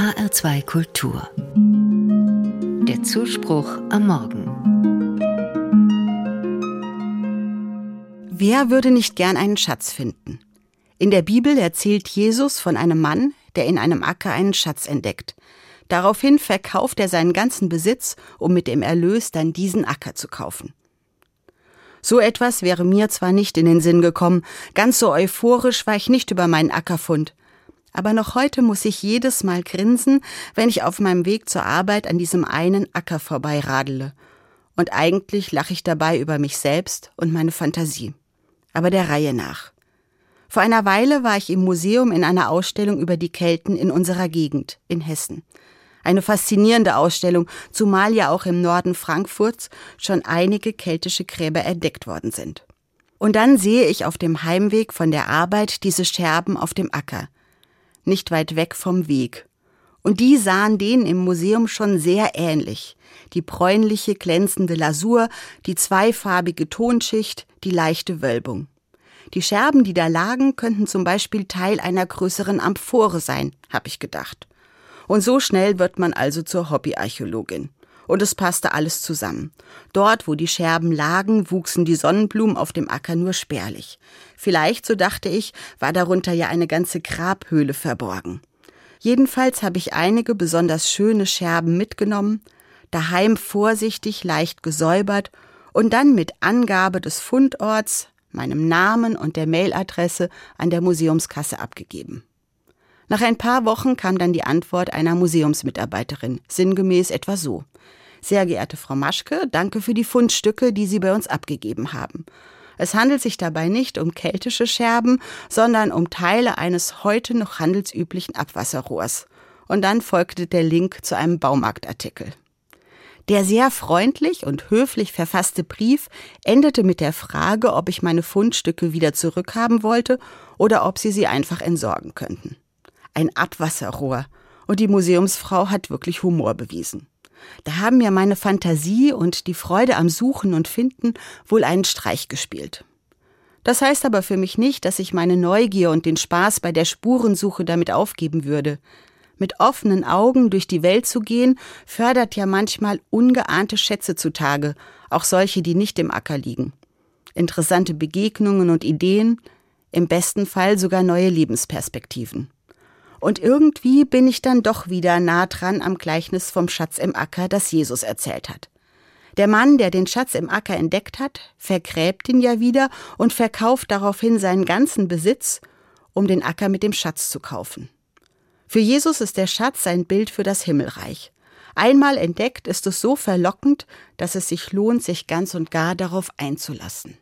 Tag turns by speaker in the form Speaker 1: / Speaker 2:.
Speaker 1: HR2 Kultur. Der Zuspruch am Morgen.
Speaker 2: Wer würde nicht gern einen Schatz finden? In der Bibel erzählt Jesus von einem Mann, der in einem Acker einen Schatz entdeckt. Daraufhin verkauft er seinen ganzen Besitz, um mit dem Erlös dann diesen Acker zu kaufen. So etwas wäre mir zwar nicht in den Sinn gekommen, ganz so euphorisch war ich nicht über meinen Ackerfund. Aber noch heute muss ich jedes Mal grinsen, wenn ich auf meinem Weg zur Arbeit an diesem einen Acker vorbeiradele. Und eigentlich lache ich dabei über mich selbst und meine Fantasie. Aber der Reihe nach. Vor einer Weile war ich im Museum in einer Ausstellung über die Kelten in unserer Gegend, in Hessen. Eine faszinierende Ausstellung, zumal ja auch im Norden Frankfurts schon einige keltische Gräber entdeckt worden sind. Und dann sehe ich auf dem Heimweg von der Arbeit diese Scherben auf dem Acker, nicht weit weg vom Weg. Und die sahen denen im Museum schon sehr ähnlich. Die bräunliche, glänzende Lasur, die zweifarbige Tonschicht, die leichte Wölbung. Die Scherben, die da lagen, könnten zum Beispiel Teil einer größeren Amphore sein, habe ich gedacht. Und so schnell wird man also zur Hobbyarchäologin. Und es passte alles zusammen. Dort, wo die Scherben lagen, wuchsen die Sonnenblumen auf dem Acker nur spärlich. Vielleicht, so dachte ich, war darunter ja eine ganze Grabhöhle verborgen. Jedenfalls habe ich einige besonders schöne Scherben mitgenommen, daheim vorsichtig leicht gesäubert und dann mit Angabe des Fundorts, meinem Namen und der Mailadresse an der Museumskasse abgegeben. Nach ein paar Wochen kam dann die Antwort einer Museumsmitarbeiterin, sinngemäß etwa so. Sehr geehrte Frau Maschke, danke für die Fundstücke, die Sie bei uns abgegeben haben. Es handelt sich dabei nicht um keltische Scherben, sondern um Teile eines heute noch handelsüblichen Abwasserrohrs. Und dann folgte der Link zu einem Baumarktartikel. Der sehr freundlich und höflich verfasste Brief endete mit der Frage, ob ich meine Fundstücke wieder zurückhaben wollte oder ob sie sie einfach entsorgen könnten ein Abwasserrohr. Und die Museumsfrau hat wirklich Humor bewiesen. Da haben mir meine Fantasie und die Freude am Suchen und Finden wohl einen Streich gespielt. Das heißt aber für mich nicht, dass ich meine Neugier und den Spaß bei der Spurensuche damit aufgeben würde. Mit offenen Augen durch die Welt zu gehen, fördert ja manchmal ungeahnte Schätze zutage, auch solche, die nicht im Acker liegen. Interessante Begegnungen und Ideen, im besten Fall sogar neue Lebensperspektiven. Und irgendwie bin ich dann doch wieder nah dran am Gleichnis vom Schatz im Acker, das Jesus erzählt hat. Der Mann, der den Schatz im Acker entdeckt hat, vergräbt ihn ja wieder und verkauft daraufhin seinen ganzen Besitz, um den Acker mit dem Schatz zu kaufen. Für Jesus ist der Schatz ein Bild für das Himmelreich. Einmal entdeckt ist es so verlockend, dass es sich lohnt, sich ganz und gar darauf einzulassen.